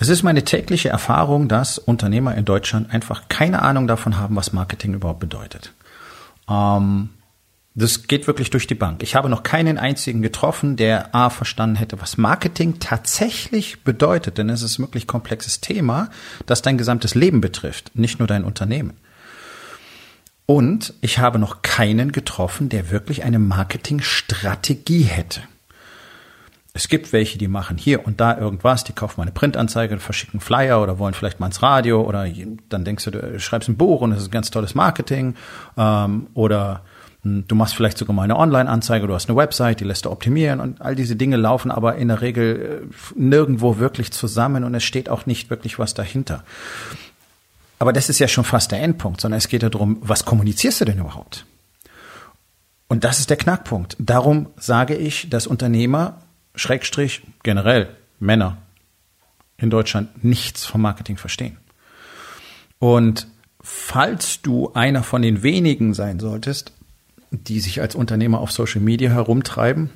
Es ist meine tägliche Erfahrung, dass Unternehmer in Deutschland einfach keine Ahnung davon haben, was Marketing überhaupt bedeutet. Ähm, das geht wirklich durch die Bank. Ich habe noch keinen einzigen getroffen, der A verstanden hätte, was Marketing tatsächlich bedeutet, denn es ist ein wirklich komplexes Thema, das dein gesamtes Leben betrifft, nicht nur dein Unternehmen. Und ich habe noch keinen getroffen, der wirklich eine Marketingstrategie hätte. Es gibt welche, die machen hier und da irgendwas, die kaufen mal eine Printanzeige, verschicken Flyer oder wollen vielleicht mal ins Radio oder dann denkst du, du schreibst ein Buch und es ist ein ganz tolles Marketing ähm, oder hm, du machst vielleicht sogar mal eine Online-Anzeige, du hast eine Website, die lässt du optimieren und all diese Dinge laufen aber in der Regel äh, nirgendwo wirklich zusammen und es steht auch nicht wirklich was dahinter. Aber das ist ja schon fast der Endpunkt, sondern es geht ja darum, was kommunizierst du denn überhaupt? Und das ist der Knackpunkt. Darum sage ich, dass Unternehmer Schrägstrich generell Männer in Deutschland nichts vom Marketing verstehen. Und falls du einer von den wenigen sein solltest, die sich als Unternehmer auf Social Media herumtreiben,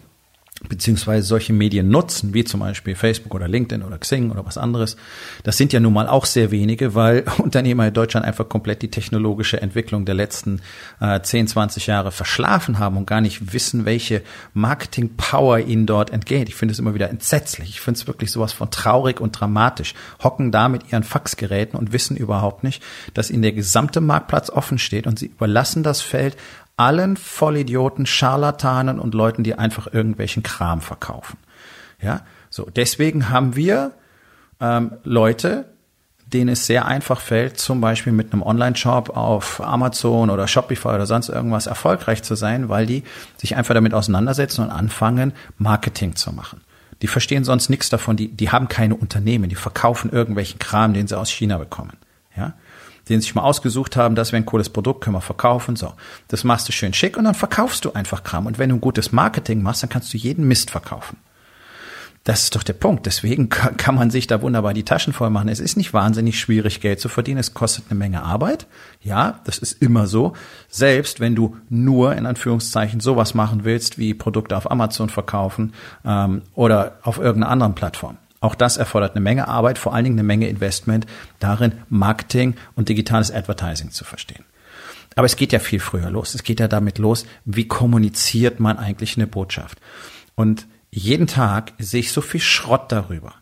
beziehungsweise solche Medien nutzen, wie zum Beispiel Facebook oder LinkedIn oder Xing oder was anderes, das sind ja nun mal auch sehr wenige, weil Unternehmer in Deutschland einfach komplett die technologische Entwicklung der letzten äh, 10, 20 Jahre verschlafen haben und gar nicht wissen, welche Marketing-Power ihnen dort entgeht. Ich finde es immer wieder entsetzlich. Ich finde es wirklich sowas von traurig und dramatisch. Hocken da mit ihren Faxgeräten und wissen überhaupt nicht, dass ihnen der gesamte Marktplatz offen steht und sie überlassen das Feld allen Vollidioten, Scharlatanen und Leuten, die einfach irgendwelchen Kram verkaufen. Ja, so deswegen haben wir ähm, Leute, denen es sehr einfach fällt, zum Beispiel mit einem Online-Shop auf Amazon oder Shopify oder sonst irgendwas erfolgreich zu sein, weil die sich einfach damit auseinandersetzen und anfangen, Marketing zu machen. Die verstehen sonst nichts davon, die, die haben keine Unternehmen, die verkaufen irgendwelchen Kram, den sie aus China bekommen. Ja, den sich mal ausgesucht haben, das wäre ein cooles Produkt, können wir verkaufen, so. Das machst du schön schick und dann verkaufst du einfach Kram. Und wenn du ein gutes Marketing machst, dann kannst du jeden Mist verkaufen. Das ist doch der Punkt. Deswegen kann man sich da wunderbar die Taschen voll machen. Es ist nicht wahnsinnig schwierig, Geld zu verdienen. Es kostet eine Menge Arbeit. Ja, das ist immer so. Selbst wenn du nur in Anführungszeichen sowas machen willst, wie Produkte auf Amazon verkaufen ähm, oder auf irgendeiner anderen Plattform. Auch das erfordert eine Menge Arbeit, vor allen Dingen eine Menge Investment darin, Marketing und digitales Advertising zu verstehen. Aber es geht ja viel früher los. Es geht ja damit los, wie kommuniziert man eigentlich eine Botschaft. Und jeden Tag sehe ich so viel Schrott darüber.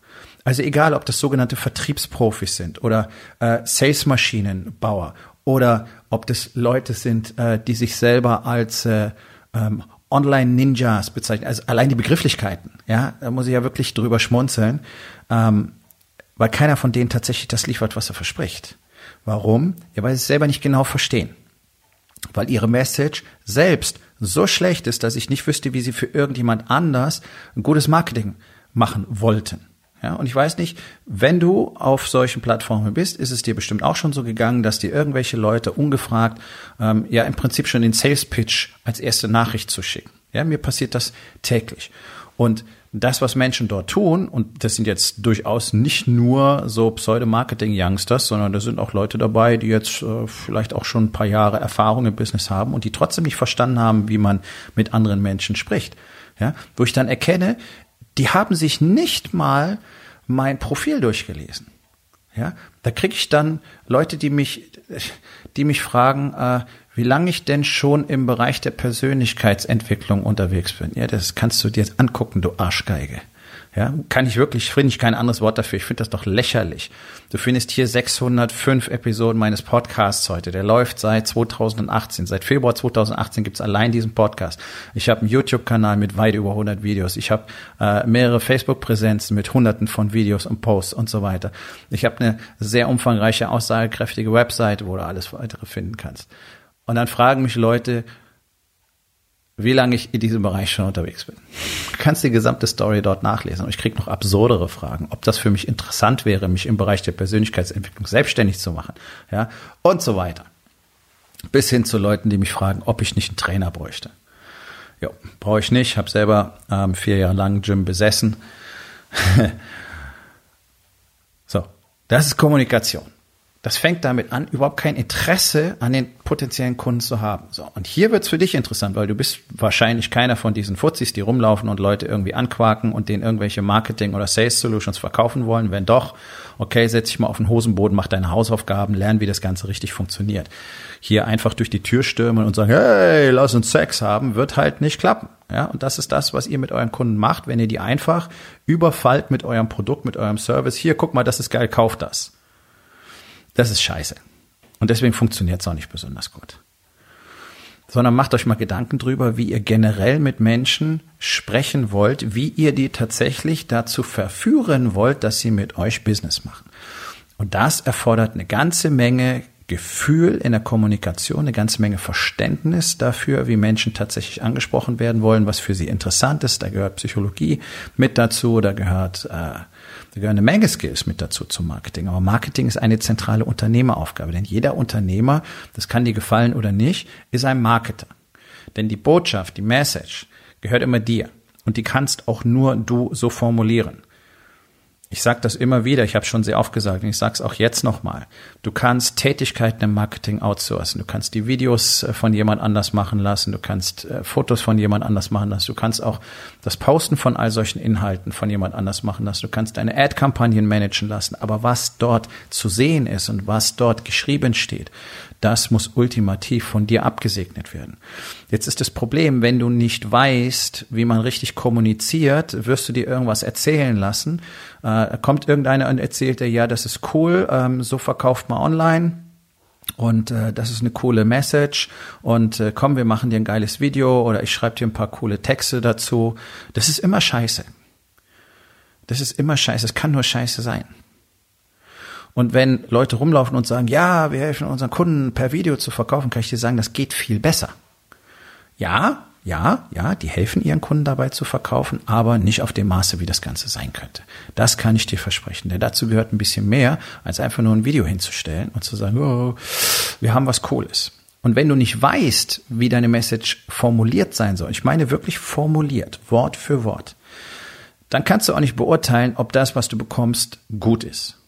Also egal, ob das sogenannte Vertriebsprofis sind oder äh, Salesmaschinenbauer oder ob das Leute sind, äh, die sich selber als äh, ähm, Online-Ninjas bezeichnen. Also allein die Begrifflichkeiten, ja, da muss ich ja wirklich drüber schmunzeln, ähm, weil keiner von denen tatsächlich das liefert, was er verspricht. Warum? Ja, weil sie es selber nicht genau verstehen. Weil ihre Message selbst so schlecht ist, dass ich nicht wüsste, wie sie für irgendjemand anders ein gutes Marketing machen wollten. Ja, und ich weiß nicht, wenn du auf solchen Plattformen bist, ist es dir bestimmt auch schon so gegangen, dass dir irgendwelche Leute ungefragt ähm, ja im Prinzip schon den Sales Pitch als erste Nachricht zu schicken. Ja, mir passiert das täglich. Und das, was Menschen dort tun, und das sind jetzt durchaus nicht nur so Pseudo-Marketing-Youngsters, sondern da sind auch Leute dabei, die jetzt äh, vielleicht auch schon ein paar Jahre Erfahrung im Business haben und die trotzdem nicht verstanden haben, wie man mit anderen Menschen spricht. Ja, wo ich dann erkenne, die haben sich nicht mal mein Profil durchgelesen. Ja, da kriege ich dann Leute, die mich, die mich fragen, äh, wie lange ich denn schon im Bereich der Persönlichkeitsentwicklung unterwegs bin. Ja, das kannst du dir jetzt angucken, du Arschgeige. Ja, kann ich wirklich, finde ich kein anderes Wort dafür. Ich finde das doch lächerlich. Du findest hier 605 Episoden meines Podcasts heute. Der läuft seit 2018. Seit Februar 2018 gibt's allein diesen Podcast. Ich habe einen YouTube-Kanal mit weit über 100 Videos. Ich habe äh, mehrere Facebook-Präsenzen mit hunderten von Videos und Posts und so weiter. Ich habe eine sehr umfangreiche, aussagekräftige Webseite, wo du alles weitere finden kannst. Und dann fragen mich Leute, wie lange ich in diesem Bereich schon unterwegs bin. Du kannst die gesamte Story dort nachlesen. Und ich kriege noch absurdere Fragen, ob das für mich interessant wäre, mich im Bereich der Persönlichkeitsentwicklung selbstständig zu machen. Ja, und so weiter. Bis hin zu Leuten, die mich fragen, ob ich nicht einen Trainer bräuchte. Ja, brauche ich nicht. Habe selber ähm, vier Jahre lang Gym besessen. so, das ist Kommunikation. Das fängt damit an, überhaupt kein Interesse an den potenziellen Kunden zu haben. So, und hier wird's für dich interessant, weil du bist wahrscheinlich keiner von diesen Fuzis, die rumlaufen und Leute irgendwie anquaken und denen irgendwelche Marketing- oder Sales-Solutions verkaufen wollen. Wenn doch, okay, setz dich mal auf den Hosenboden, mach deine Hausaufgaben, lern, wie das Ganze richtig funktioniert. Hier einfach durch die Tür stürmen und sagen, hey, lass uns Sex haben, wird halt nicht klappen. Ja, und das ist das, was ihr mit euren Kunden macht, wenn ihr die einfach überfallt mit eurem Produkt, mit eurem Service. Hier, guck mal, das ist geil, kauf das. Das ist scheiße. Und deswegen funktioniert es auch nicht besonders gut. Sondern macht euch mal Gedanken drüber, wie ihr generell mit Menschen sprechen wollt, wie ihr die tatsächlich dazu verführen wollt, dass sie mit euch Business machen. Und das erfordert eine ganze Menge Gefühl in der Kommunikation, eine ganze Menge Verständnis dafür, wie Menschen tatsächlich angesprochen werden wollen, was für sie interessant ist. Da gehört Psychologie mit dazu, da gehört äh, da gehören eine Menge Skills mit dazu zum Marketing. Aber Marketing ist eine zentrale Unternehmeraufgabe, denn jeder Unternehmer, das kann dir gefallen oder nicht, ist ein Marketer. Denn die Botschaft, die Message gehört immer dir. Und die kannst auch nur du so formulieren. Ich sage das immer wieder, ich habe schon sehr oft gesagt und ich sage es auch jetzt nochmal. Du kannst Tätigkeiten im Marketing outsourcen. Du kannst die Videos äh, von jemand anders machen lassen. Du kannst äh, Fotos von jemand anders machen lassen. Du kannst auch das Posten von all solchen Inhalten von jemand anders machen lassen. Du kannst deine Ad-Kampagnen managen lassen. Aber was dort zu sehen ist und was dort geschrieben steht, das muss ultimativ von dir abgesegnet werden. Jetzt ist das Problem, wenn du nicht weißt, wie man richtig kommuniziert, wirst du dir irgendwas erzählen lassen. Äh, kommt irgendeiner und erzählt dir, ja, das ist cool, ähm, so verkauft man online. Und äh, das ist eine coole Message. Und äh, komm, wir machen dir ein geiles Video oder ich schreibe dir ein paar coole Texte dazu. Das ist immer scheiße. Das ist immer scheiße. Es kann nur scheiße sein. Und wenn Leute rumlaufen und sagen, ja, wir helfen unseren Kunden per Video zu verkaufen, kann ich dir sagen, das geht viel besser. Ja, ja, ja, die helfen ihren Kunden dabei zu verkaufen, aber nicht auf dem Maße, wie das Ganze sein könnte. Das kann ich dir versprechen. Denn dazu gehört ein bisschen mehr, als einfach nur ein Video hinzustellen und zu sagen, oh, wir haben was Cooles. Und wenn du nicht weißt, wie deine Message formuliert sein soll, ich meine wirklich formuliert, Wort für Wort, dann kannst du auch nicht beurteilen, ob das, was du bekommst, gut ist.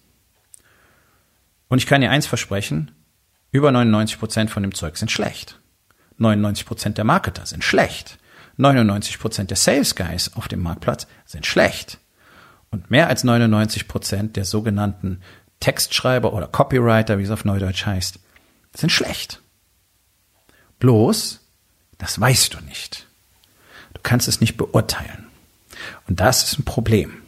Und ich kann dir eins versprechen, über 99 Prozent von dem Zeug sind schlecht. 99 Prozent der Marketer sind schlecht. 99 Prozent der Sales Guys auf dem Marktplatz sind schlecht. Und mehr als 99 Prozent der sogenannten Textschreiber oder Copywriter, wie es auf Neudeutsch heißt, sind schlecht. Bloß, das weißt du nicht. Du kannst es nicht beurteilen. Und das ist ein Problem.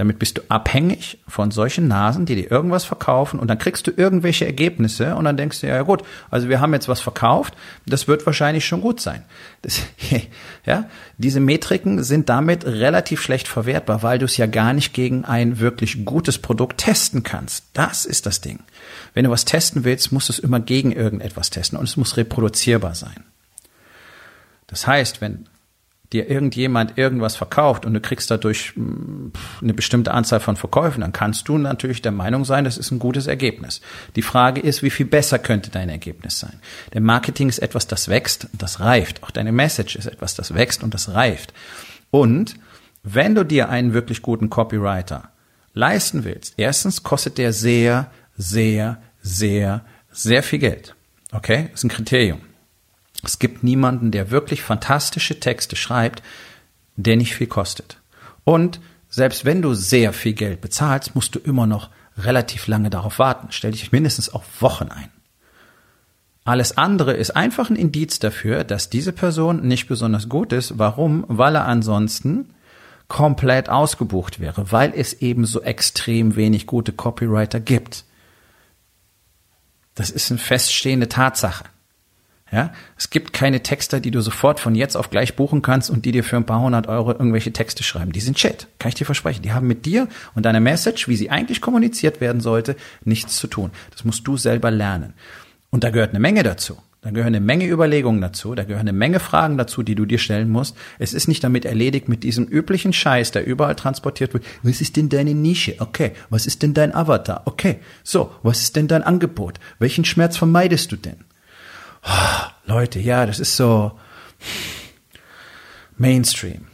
Damit bist du abhängig von solchen Nasen, die dir irgendwas verkaufen und dann kriegst du irgendwelche Ergebnisse und dann denkst du, ja gut, also wir haben jetzt was verkauft, das wird wahrscheinlich schon gut sein. Das, ja, diese Metriken sind damit relativ schlecht verwertbar, weil du es ja gar nicht gegen ein wirklich gutes Produkt testen kannst. Das ist das Ding. Wenn du was testen willst, musst du es immer gegen irgendetwas testen und es muss reproduzierbar sein. Das heißt, wenn dir irgendjemand irgendwas verkauft und du kriegst dadurch hm, eine bestimmte Anzahl von Verkäufen, dann kannst du natürlich der Meinung sein, das ist ein gutes Ergebnis. Die Frage ist, wie viel besser könnte dein Ergebnis sein? Denn Marketing ist etwas, das wächst und das reift. Auch deine Message ist etwas, das wächst und das reift. Und wenn du dir einen wirklich guten Copywriter leisten willst, erstens kostet der sehr, sehr, sehr, sehr viel Geld. Okay? Das ist ein Kriterium. Es gibt niemanden, der wirklich fantastische Texte schreibt, der nicht viel kostet. Und selbst wenn du sehr viel Geld bezahlst, musst du immer noch relativ lange darauf warten. Stell dich mindestens auf Wochen ein. Alles andere ist einfach ein Indiz dafür, dass diese Person nicht besonders gut ist. Warum? Weil er ansonsten komplett ausgebucht wäre, weil es eben so extrem wenig gute Copywriter gibt. Das ist eine feststehende Tatsache. Ja, es gibt keine Texter, die du sofort von jetzt auf gleich buchen kannst und die dir für ein paar hundert Euro irgendwelche Texte schreiben. Die sind shit, kann ich dir versprechen. Die haben mit dir und deiner Message, wie sie eigentlich kommuniziert werden sollte, nichts zu tun. Das musst du selber lernen. Und da gehört eine Menge dazu. Da gehören eine Menge Überlegungen dazu, da gehören eine Menge Fragen dazu, die du dir stellen musst. Es ist nicht damit erledigt mit diesem üblichen Scheiß, der überall transportiert wird. Was ist denn deine Nische? Okay. Was ist denn dein Avatar? Okay. So, was ist denn dein Angebot? Welchen Schmerz vermeidest du denn? Oh, Leute, ja, das ist so Mainstream.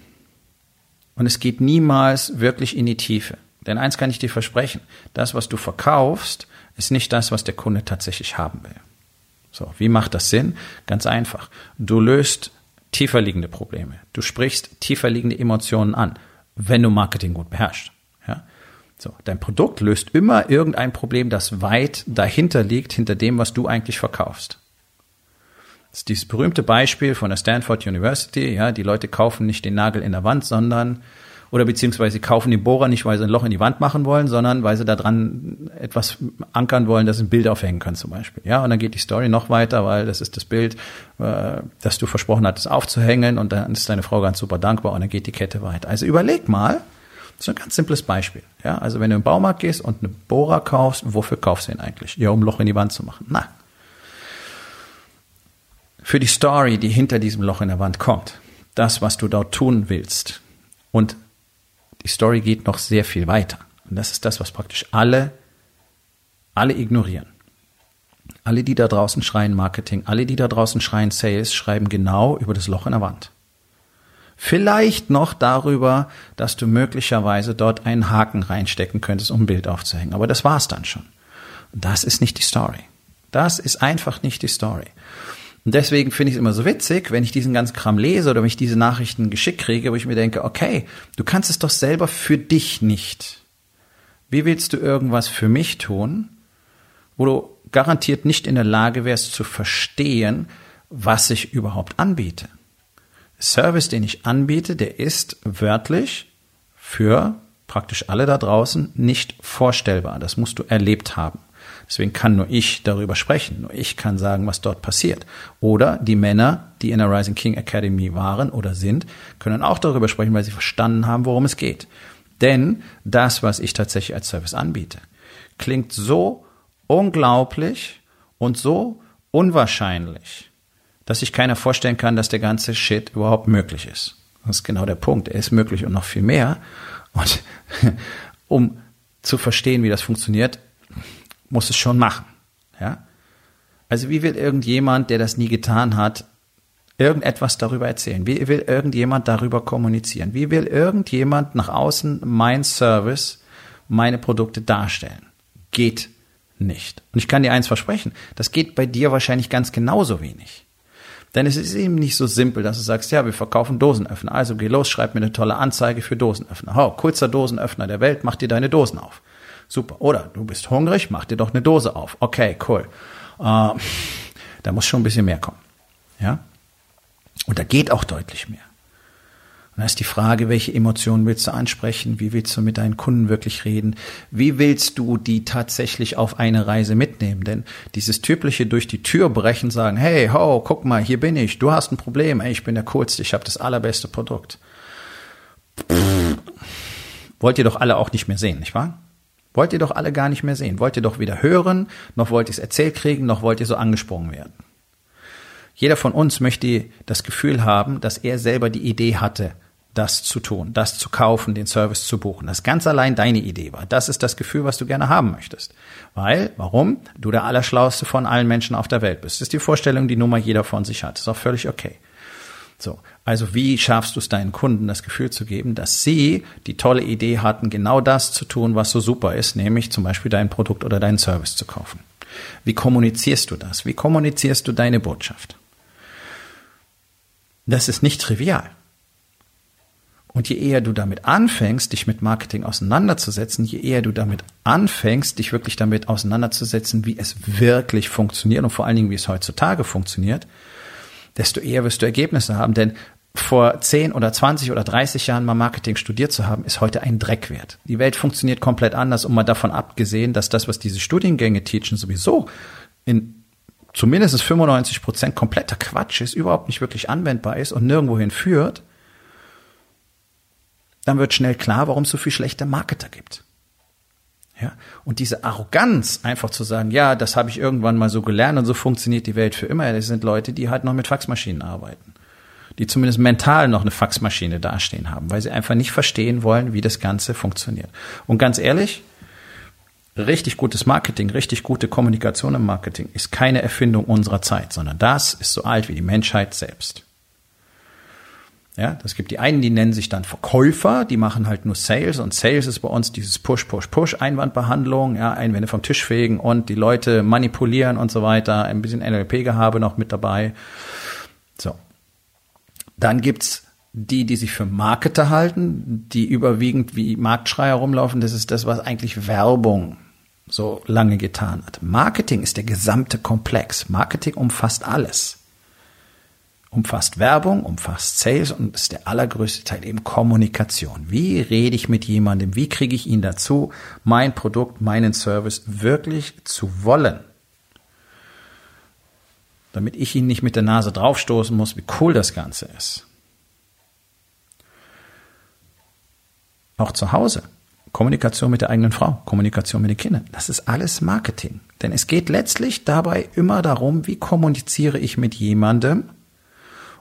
Und es geht niemals wirklich in die Tiefe. Denn eins kann ich dir versprechen, das, was du verkaufst, ist nicht das, was der Kunde tatsächlich haben will. So, wie macht das Sinn? Ganz einfach. Du löst tiefer liegende Probleme. Du sprichst tiefer liegende Emotionen an, wenn du Marketing gut beherrschst. Ja? So, dein Produkt löst immer irgendein Problem, das weit dahinter liegt, hinter dem, was du eigentlich verkaufst. Das ist dieses berühmte Beispiel von der Stanford University. Ja, die Leute kaufen nicht den Nagel in der Wand, sondern oder beziehungsweise sie kaufen den Bohrer nicht, weil sie ein Loch in die Wand machen wollen, sondern weil sie da dran etwas ankern wollen, dass sie ein Bild aufhängen können zum Beispiel. Ja, und dann geht die Story noch weiter, weil das ist das Bild, äh, das du versprochen hattest aufzuhängen und dann ist deine Frau ganz super dankbar und dann geht die Kette weiter. Also überleg mal, ist ein ganz simples Beispiel. Ja, also wenn du im Baumarkt gehst und eine Bohrer kaufst, wofür kaufst du ihn eigentlich? Ja, um ein Loch in die Wand zu machen. Na. Für die Story, die hinter diesem Loch in der Wand kommt. Das, was du dort tun willst. Und die Story geht noch sehr viel weiter. Und das ist das, was praktisch alle, alle ignorieren. Alle, die da draußen schreien Marketing, alle, die da draußen schreien Sales, schreiben genau über das Loch in der Wand. Vielleicht noch darüber, dass du möglicherweise dort einen Haken reinstecken könntest, um ein Bild aufzuhängen. Aber das war's dann schon. das ist nicht die Story. Das ist einfach nicht die Story. Und deswegen finde ich es immer so witzig, wenn ich diesen ganzen Kram lese oder wenn ich diese Nachrichten geschickt kriege, wo ich mir denke, okay, du kannst es doch selber für dich nicht. Wie willst du irgendwas für mich tun, wo du garantiert nicht in der Lage wärst zu verstehen, was ich überhaupt anbiete? Service, den ich anbiete, der ist wörtlich für praktisch alle da draußen nicht vorstellbar. Das musst du erlebt haben. Deswegen kann nur ich darüber sprechen. Nur ich kann sagen, was dort passiert. Oder die Männer, die in der Rising King Academy waren oder sind, können auch darüber sprechen, weil sie verstanden haben, worum es geht. Denn das, was ich tatsächlich als Service anbiete, klingt so unglaublich und so unwahrscheinlich, dass sich keiner vorstellen kann, dass der ganze Shit überhaupt möglich ist. Das ist genau der Punkt. Er ist möglich und noch viel mehr. Und um zu verstehen, wie das funktioniert, muss es schon machen. Ja? Also wie will irgendjemand, der das nie getan hat, irgendetwas darüber erzählen? Wie will irgendjemand darüber kommunizieren? Wie will irgendjemand nach außen mein Service, meine Produkte darstellen? Geht nicht. Und ich kann dir eins versprechen, das geht bei dir wahrscheinlich ganz genauso wenig. Denn es ist eben nicht so simpel, dass du sagst, ja, wir verkaufen Dosenöffner. Also geh los, schreib mir eine tolle Anzeige für Dosenöffner. Oh, coolster Dosenöffner der Welt, mach dir deine Dosen auf. Super. Oder du bist hungrig, mach dir doch eine Dose auf. Okay, cool. Äh, da muss schon ein bisschen mehr kommen. Ja? Und da geht auch deutlich mehr. Und da ist die Frage, welche Emotionen willst du ansprechen? Wie willst du mit deinen Kunden wirklich reden? Wie willst du die tatsächlich auf eine Reise mitnehmen? Denn dieses typische durch die Tür brechen, sagen, hey, ho, guck mal, hier bin ich, du hast ein Problem, hey, ich bin der Coolste, ich habe das allerbeste Produkt. Pff, wollt ihr doch alle auch nicht mehr sehen, nicht wahr? Wollt ihr doch alle gar nicht mehr sehen. Wollt ihr doch weder hören, noch wollt ihr es erzählt kriegen, noch wollt ihr so angesprungen werden. Jeder von uns möchte das Gefühl haben, dass er selber die Idee hatte, das zu tun, das zu kaufen, den Service zu buchen. Das ganz allein deine Idee war. Das ist das Gefühl, was du gerne haben möchtest. Weil, warum? Du der Allerschlauste von allen Menschen auf der Welt bist. Das ist die Vorstellung, die Nummer jeder von sich hat. Das ist auch völlig okay. So. Also wie schaffst du es deinen Kunden das Gefühl zu geben, dass sie die tolle Idee hatten, genau das zu tun, was so super ist, nämlich zum Beispiel dein Produkt oder deinen Service zu kaufen? Wie kommunizierst du das? Wie kommunizierst du deine Botschaft? Das ist nicht trivial. Und je eher du damit anfängst, dich mit Marketing auseinanderzusetzen, je eher du damit anfängst, dich wirklich damit auseinanderzusetzen, wie es wirklich funktioniert und vor allen Dingen, wie es heutzutage funktioniert, desto eher wirst du Ergebnisse haben. Denn vor 10 oder 20 oder 30 Jahren mal Marketing studiert zu haben, ist heute ein Dreck wert. Die Welt funktioniert komplett anders und mal davon abgesehen, dass das, was diese Studiengänge teachen, sowieso in zumindest 95 Prozent kompletter Quatsch ist, überhaupt nicht wirklich anwendbar ist und nirgendwohin führt, dann wird schnell klar, warum es so viel schlechte Marketer gibt. Ja, und diese Arroganz, einfach zu sagen, ja, das habe ich irgendwann mal so gelernt und so funktioniert die Welt für immer, das sind Leute, die halt noch mit Faxmaschinen arbeiten. Die zumindest mental noch eine Faxmaschine dastehen haben, weil sie einfach nicht verstehen wollen, wie das Ganze funktioniert. Und ganz ehrlich, richtig gutes Marketing, richtig gute Kommunikation im Marketing ist keine Erfindung unserer Zeit, sondern das ist so alt wie die Menschheit selbst. Ja, das gibt die einen, die nennen sich dann Verkäufer, die machen halt nur Sales und Sales ist bei uns dieses Push, Push, Push Einwandbehandlung, ja, Einwände vom Tisch fegen und die Leute manipulieren und so weiter, ein bisschen NLP-Gehabe noch mit dabei. So. Dann gibt's die, die sich für Marketer halten, die überwiegend wie Marktschreier rumlaufen. Das ist das, was eigentlich Werbung so lange getan hat. Marketing ist der gesamte Komplex. Marketing umfasst alles. Umfasst Werbung, umfasst Sales und ist der allergrößte Teil eben Kommunikation. Wie rede ich mit jemandem? Wie kriege ich ihn dazu, mein Produkt, meinen Service wirklich zu wollen? Damit ich ihn nicht mit der Nase draufstoßen muss, wie cool das Ganze ist. Auch zu Hause. Kommunikation mit der eigenen Frau, Kommunikation mit den Kindern. Das ist alles Marketing. Denn es geht letztlich dabei immer darum, wie kommuniziere ich mit jemandem,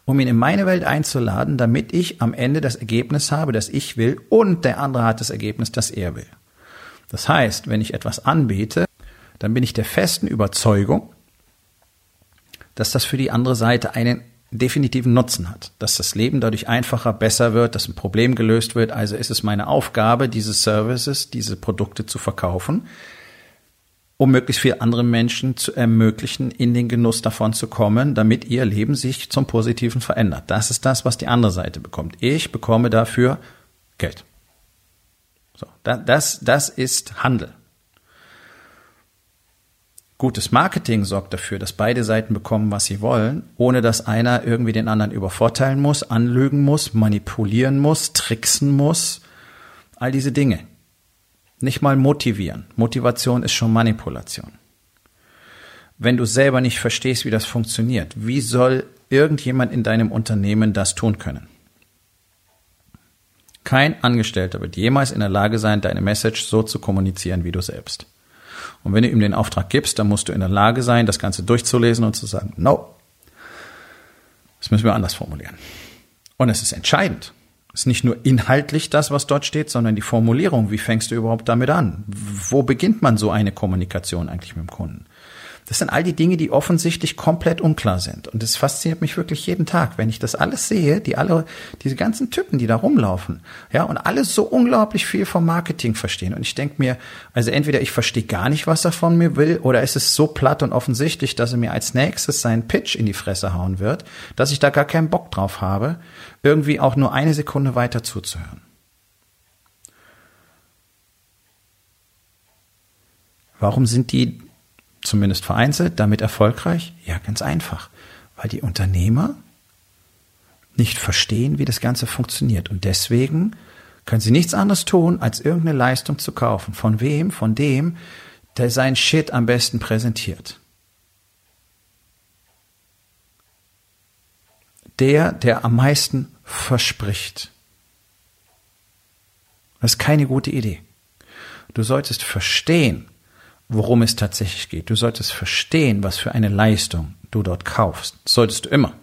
um ihn in meine Welt einzuladen, damit ich am Ende das Ergebnis habe, das ich will und der andere hat das Ergebnis, das er will. Das heißt, wenn ich etwas anbiete, dann bin ich der festen Überzeugung, dass das für die andere Seite einen definitiven Nutzen hat, dass das Leben dadurch einfacher, besser wird, dass ein Problem gelöst wird. Also ist es meine Aufgabe, diese Services, diese Produkte zu verkaufen, um möglichst viel anderen Menschen zu ermöglichen, in den Genuss davon zu kommen, damit ihr Leben sich zum Positiven verändert. Das ist das, was die andere Seite bekommt. Ich bekomme dafür Geld. So, das, das ist Handel. Gutes Marketing sorgt dafür, dass beide Seiten bekommen, was sie wollen, ohne dass einer irgendwie den anderen übervorteilen muss, anlügen muss, manipulieren muss, tricksen muss. All diese Dinge. Nicht mal motivieren. Motivation ist schon Manipulation. Wenn du selber nicht verstehst, wie das funktioniert, wie soll irgendjemand in deinem Unternehmen das tun können? Kein Angestellter wird jemals in der Lage sein, deine Message so zu kommunizieren wie du selbst. Und wenn du ihm den Auftrag gibst, dann musst du in der Lage sein, das Ganze durchzulesen und zu sagen, no, das müssen wir anders formulieren. Und es ist entscheidend. Es ist nicht nur inhaltlich das, was dort steht, sondern die Formulierung. Wie fängst du überhaupt damit an? Wo beginnt man so eine Kommunikation eigentlich mit dem Kunden? Das sind all die Dinge, die offensichtlich komplett unklar sind. Und das fasziniert mich wirklich jeden Tag, wenn ich das alles sehe, die alle, diese ganzen Typen, die da rumlaufen, ja, und alles so unglaublich viel vom Marketing verstehen. Und ich denke mir, also entweder ich verstehe gar nicht, was er von mir will, oder ist es so platt und offensichtlich, dass er mir als nächstes seinen Pitch in die Fresse hauen wird, dass ich da gar keinen Bock drauf habe, irgendwie auch nur eine Sekunde weiter zuzuhören. Warum sind die zumindest vereinzelt, damit erfolgreich? Ja, ganz einfach, weil die Unternehmer nicht verstehen, wie das Ganze funktioniert. Und deswegen können sie nichts anderes tun, als irgendeine Leistung zu kaufen. Von wem? Von dem, der sein Shit am besten präsentiert. Der, der am meisten verspricht. Das ist keine gute Idee. Du solltest verstehen, worum es tatsächlich geht. Du solltest verstehen, was für eine Leistung du dort kaufst. Solltest du immer.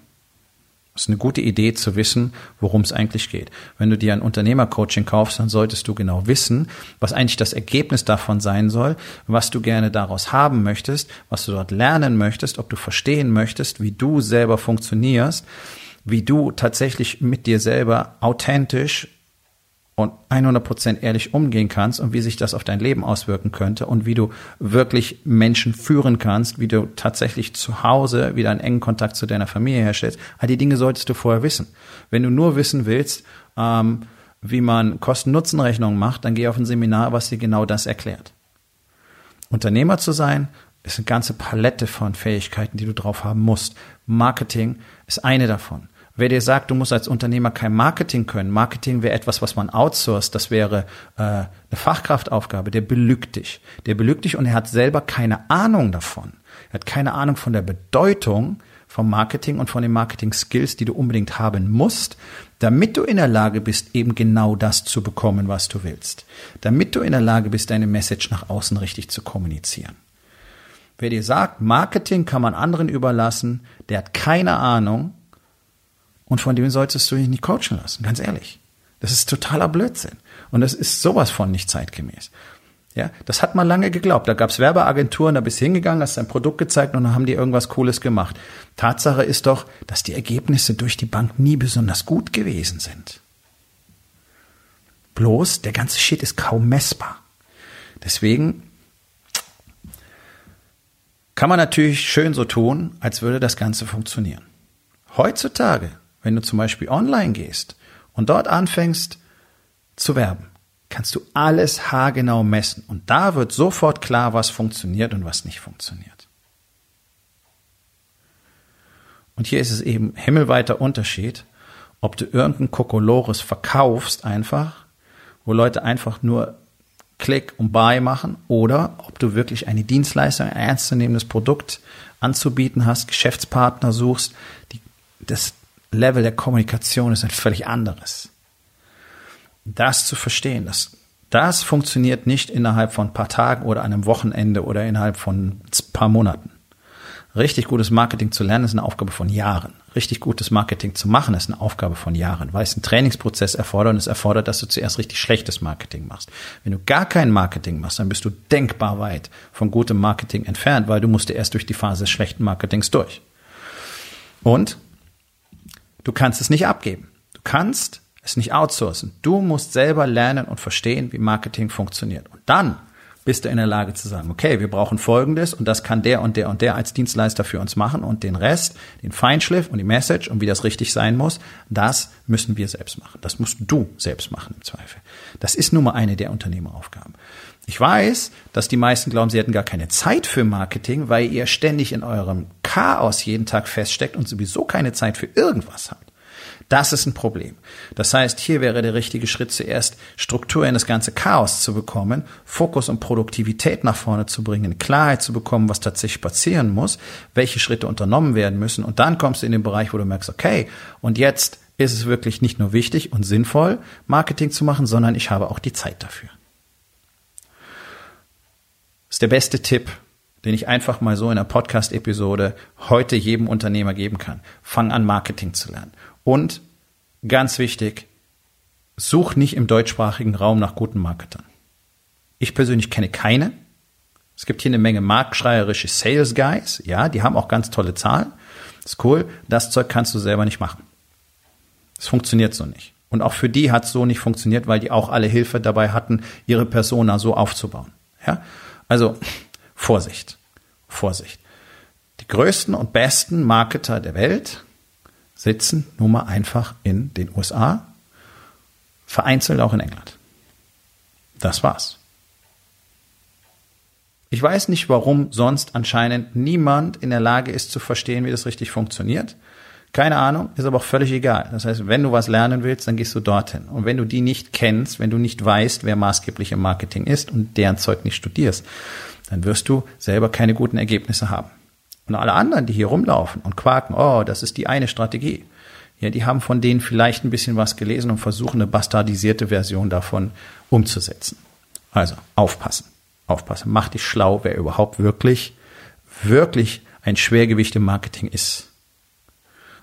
Das ist eine gute Idee zu wissen, worum es eigentlich geht. Wenn du dir ein Unternehmercoaching kaufst, dann solltest du genau wissen, was eigentlich das Ergebnis davon sein soll, was du gerne daraus haben möchtest, was du dort lernen möchtest, ob du verstehen möchtest, wie du selber funktionierst, wie du tatsächlich mit dir selber authentisch und 100% ehrlich umgehen kannst und wie sich das auf dein Leben auswirken könnte und wie du wirklich Menschen führen kannst, wie du tatsächlich zu Hause wieder einen engen Kontakt zu deiner Familie herstellst. All die Dinge solltest du vorher wissen. Wenn du nur wissen willst, ähm, wie man Kosten-Nutzen-Rechnungen macht, dann geh auf ein Seminar, was dir genau das erklärt. Unternehmer zu sein, ist eine ganze Palette von Fähigkeiten, die du drauf haben musst. Marketing ist eine davon. Wer dir sagt, du musst als Unternehmer kein Marketing können, Marketing wäre etwas, was man outsourced, das wäre äh, eine Fachkraftaufgabe, der belügt dich. Der belügt dich und er hat selber keine Ahnung davon. Er hat keine Ahnung von der Bedeutung vom Marketing und von den Marketing-Skills, die du unbedingt haben musst, damit du in der Lage bist, eben genau das zu bekommen, was du willst. Damit du in der Lage bist, deine Message nach außen richtig zu kommunizieren. Wer dir sagt, Marketing kann man anderen überlassen, der hat keine Ahnung und von dem solltest du dich nicht coachen lassen, ganz ehrlich. Das ist totaler Blödsinn. Und das ist sowas von nicht zeitgemäß. Ja, das hat man lange geglaubt. Da gab's Werbeagenturen, da bist du hingegangen, hast dein Produkt gezeigt und dann haben die irgendwas Cooles gemacht. Tatsache ist doch, dass die Ergebnisse durch die Bank nie besonders gut gewesen sind. Bloß, der ganze Shit ist kaum messbar. Deswegen kann man natürlich schön so tun, als würde das Ganze funktionieren. Heutzutage, wenn du zum Beispiel online gehst und dort anfängst zu werben, kannst du alles haargenau messen. Und da wird sofort klar, was funktioniert und was nicht funktioniert. Und hier ist es eben himmelweiter Unterschied, ob du irgendein Kokolores verkaufst einfach, wo Leute einfach nur Klick und Buy machen oder ob du wirklich eine Dienstleistung, ein ernstzunehmendes Produkt anzubieten hast, Geschäftspartner suchst, die, das Level der Kommunikation ist ein völlig anderes. Das zu verstehen, das, das funktioniert nicht innerhalb von ein paar Tagen oder einem Wochenende oder innerhalb von ein paar Monaten. Richtig gutes Marketing zu lernen ist eine Aufgabe von Jahren. Richtig gutes Marketing zu machen ist eine Aufgabe von Jahren, weil es einen Trainingsprozess erfordert und es erfordert, dass du zuerst richtig schlechtes Marketing machst. Wenn du gar kein Marketing machst, dann bist du denkbar weit von gutem Marketing entfernt, weil du musst erst durch die Phase des schlechten Marketings durch. Und du kannst es nicht abgeben. Du kannst es nicht outsourcen. Du musst selber lernen und verstehen, wie Marketing funktioniert. Und dann bist du in der Lage zu sagen, okay, wir brauchen Folgendes und das kann der und der und der als Dienstleister für uns machen und den Rest, den Feinschliff und die Message und wie das richtig sein muss, das müssen wir selbst machen. Das musst du selbst machen im Zweifel. Das ist nun mal eine der Unternehmeraufgaben. Ich weiß, dass die meisten glauben, sie hätten gar keine Zeit für Marketing, weil ihr ständig in eurem Chaos jeden Tag feststeckt und sowieso keine Zeit für irgendwas habt. Das ist ein Problem. Das heißt, hier wäre der richtige Schritt zuerst, Struktur in das ganze Chaos zu bekommen, Fokus und Produktivität nach vorne zu bringen, Klarheit zu bekommen, was tatsächlich passieren muss, welche Schritte unternommen werden müssen. Und dann kommst du in den Bereich, wo du merkst, okay, und jetzt ist es wirklich nicht nur wichtig und sinnvoll, Marketing zu machen, sondern ich habe auch die Zeit dafür. Ist der beste Tipp, den ich einfach mal so in einer Podcast-Episode heute jedem Unternehmer geben kann. Fang an, Marketing zu lernen. Und ganz wichtig, such nicht im deutschsprachigen Raum nach guten Marketern. Ich persönlich kenne keine. Es gibt hier eine Menge marktschreierische Sales Guys. Ja, die haben auch ganz tolle Zahlen. Ist cool. Das Zeug kannst du selber nicht machen. Es funktioniert so nicht. Und auch für die hat es so nicht funktioniert, weil die auch alle Hilfe dabei hatten, ihre Persona so aufzubauen. Ja? Also Vorsicht, Vorsicht. Die größten und besten Marketer der Welt sitzen nun mal einfach in den USA, vereinzelt auch in England. Das war's. Ich weiß nicht, warum sonst anscheinend niemand in der Lage ist zu verstehen, wie das richtig funktioniert. Keine Ahnung, ist aber auch völlig egal. Das heißt, wenn du was lernen willst, dann gehst du dorthin. Und wenn du die nicht kennst, wenn du nicht weißt, wer maßgeblich im Marketing ist und deren Zeug nicht studierst, dann wirst du selber keine guten Ergebnisse haben. Und alle anderen, die hier rumlaufen und quaken, oh, das ist die eine Strategie. Ja, die haben von denen vielleicht ein bisschen was gelesen und versuchen eine bastardisierte Version davon umzusetzen. Also aufpassen, aufpassen. Mach dich schlau, wer überhaupt wirklich, wirklich ein Schwergewicht im Marketing ist.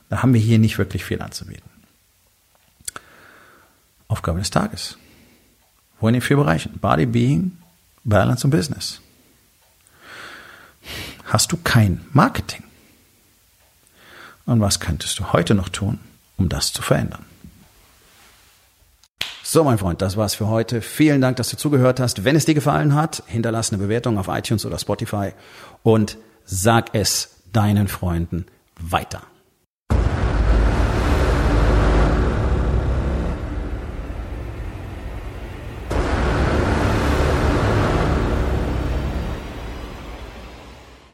Da haben wir hier nicht wirklich viel anzubieten. Aufgabe des Tages. Wo in den vier Bereichen? Body, Being, Balance und Business hast du kein Marketing. Und was könntest du heute noch tun, um das zu verändern? So, mein Freund, das war's für heute. Vielen Dank, dass du zugehört hast. Wenn es dir gefallen hat, hinterlass eine Bewertung auf iTunes oder Spotify und sag es deinen Freunden weiter.